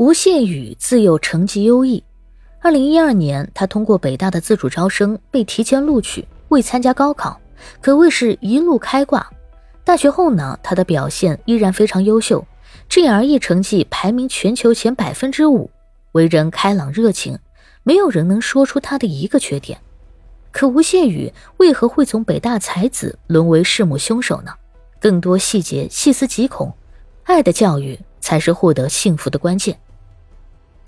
吴谢宇自幼成绩优异，二零一二年他通过北大的自主招生被提前录取，未参加高考，可谓是一路开挂。大学后呢，他的表现依然非常优秀，GRE 成绩排名全球前百分之五，为人开朗热情，没有人能说出他的一个缺点。可吴谢宇为何会从北大才子沦为弑母凶手呢？更多细节细思极恐，爱的教育才是获得幸福的关键。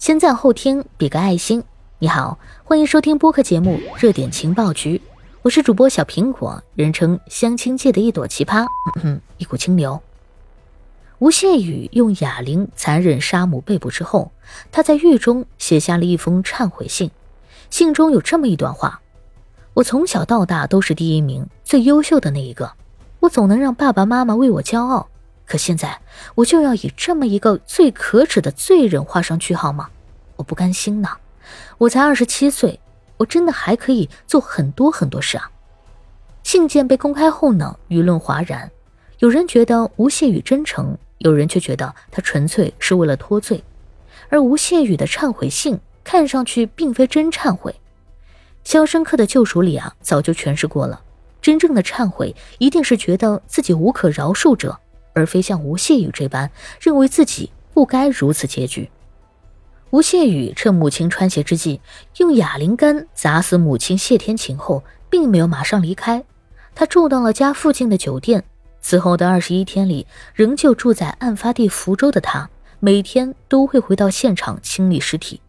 先赞后听，比个爱心。你好，欢迎收听播客节目《热点情报局》，我是主播小苹果，人称相亲界的一朵奇葩，嗯哼一股清流。吴谢宇用哑铃残忍杀母被捕之后，他在狱中写下了一封忏悔信，信中有这么一段话：“我从小到大都是第一名，最优秀的那一个，我总能让爸爸妈妈为我骄傲。”可现在我就要以这么一个最可耻的罪人画上句号吗？我不甘心呢！我才二十七岁，我真的还可以做很多很多事啊！信件被公开后呢，舆论哗然，有人觉得吴谢宇真诚，有人却觉得他纯粹是为了脱罪。而吴谢宇的忏悔信看上去并非真忏悔，《肖申克的救赎》里啊早就诠释过了，真正的忏悔一定是觉得自己无可饶恕者。而非像吴谢宇这般认为自己不该如此结局。吴谢宇趁母亲穿鞋之际，用哑铃杆砸死母亲谢天晴后，并没有马上离开，他住到了家附近的酒店。此后的二十一天里，仍旧住在案发地福州的他，每天都会回到现场清理尸体。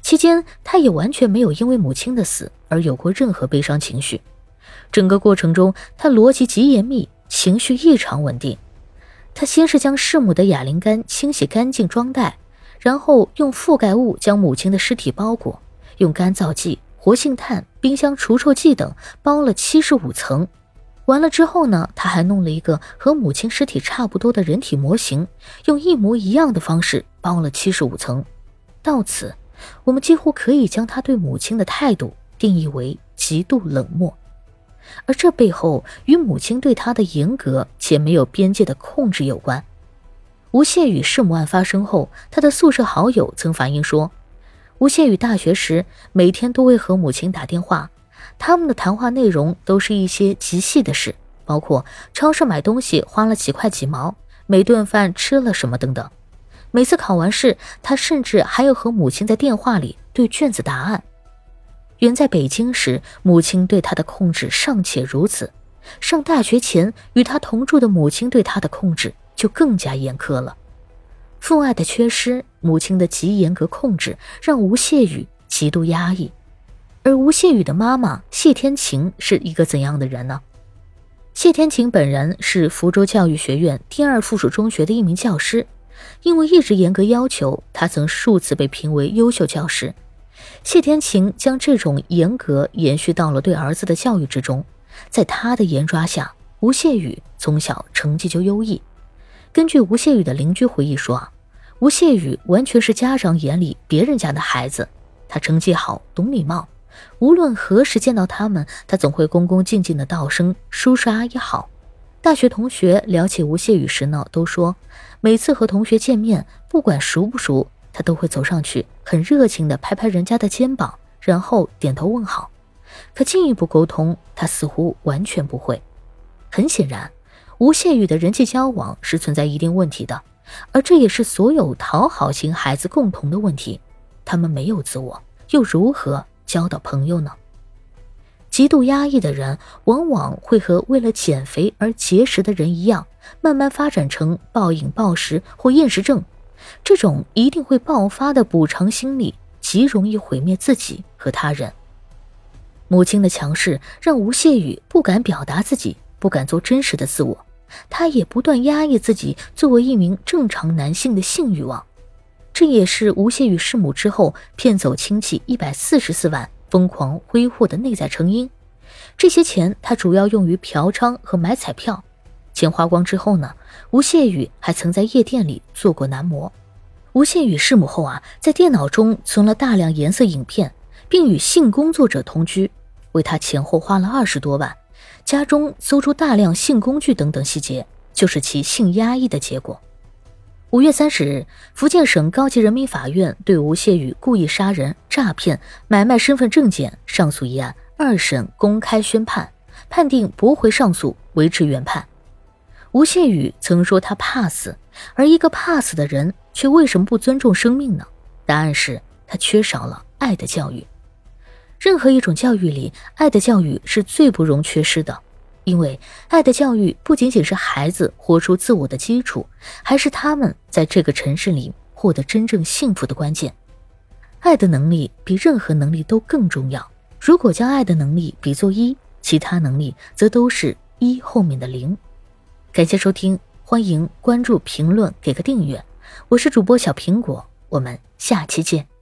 期间，他也完全没有因为母亲的死而有过任何悲伤情绪。整个过程中，他逻辑极严密，情绪异常稳定。他先是将弑母的哑铃杆清洗干净装袋，然后用覆盖物将母亲的尸体包裹，用干燥剂、活性炭、冰箱除臭剂等包了七十五层。完了之后呢，他还弄了一个和母亲尸体差不多的人体模型，用一模一样的方式包了七十五层。到此，我们几乎可以将他对母亲的态度定义为极度冷漠。而这背后与母亲对他的严格且没有边界的控制有关。吴谢宇弑母案发生后，他的宿舍好友曾反映说，吴谢宇大学时每天都会和母亲打电话，他们的谈话内容都是一些极细的事，包括超市买东西花了几块几毛，每顿饭吃了什么等等。每次考完试，他甚至还要和母亲在电话里对卷子答案。远在北京时，母亲对他的控制尚且如此，上大学前与他同住的母亲对他的控制就更加严苛了。父爱的缺失，母亲的极严格控制，让吴谢宇极度压抑。而吴谢宇的妈妈谢天晴是一个怎样的人呢？谢天晴本人是福州教育学院第二附属中学的一名教师，因为一直严格要求，他曾数次被评为优秀教师。谢天晴将这种严格延续到了对儿子的教育之中，在他的严抓下，吴谢宇从小成绩就优异。根据吴谢宇的邻居回忆说，吴谢宇完全是家长眼里别人家的孩子，他成绩好，懂礼貌，无论何时见到他们，他总会恭恭敬敬的道声叔叔阿姨好。大学同学聊起吴谢宇时呢，都说每次和同学见面，不管熟不熟。他都会走上去，很热情地拍拍人家的肩膀，然后点头问好。可进一步沟通，他似乎完全不会。很显然，吴谢宇的人际交往是存在一定问题的，而这也是所有讨好型孩子共同的问题。他们没有自我，又如何交到朋友呢？极度压抑的人，往往会和为了减肥而节食的人一样，慢慢发展成暴饮暴食或厌食症。这种一定会爆发的补偿心理，极容易毁灭自己和他人。母亲的强势让吴谢宇不敢表达自己，不敢做真实的自我，他也不断压抑自己作为一名正常男性的性欲望。这也是吴谢宇弑母之后骗走亲戚一百四十四万，疯狂挥霍的内在成因。这些钱他主要用于嫖娼和买彩票。钱花光之后呢？吴谢宇还曾在夜店里做过男模。吴谢宇弑母后啊，在电脑中存了大量颜色影片，并与性工作者同居，为他前后花了二十多万。家中搜出大量性工具等等细节，就是其性压抑的结果。五月三十日，福建省高级人民法院对吴谢宇故意杀人、诈骗、买卖身份证件上诉一案二审公开宣判，判定驳回上诉，维持原判。吴谢宇曾说他怕死，而一个怕死的人却为什么不尊重生命呢？答案是他缺少了爱的教育。任何一种教育里，爱的教育是最不容缺失的，因为爱的教育不仅仅是孩子活出自我的基础，还是他们在这个城市里获得真正幸福的关键。爱的能力比任何能力都更重要。如果将爱的能力比作一，其他能力则都是一后面的零。感谢收听，欢迎关注、评论、给个订阅。我是主播小苹果，我们下期见。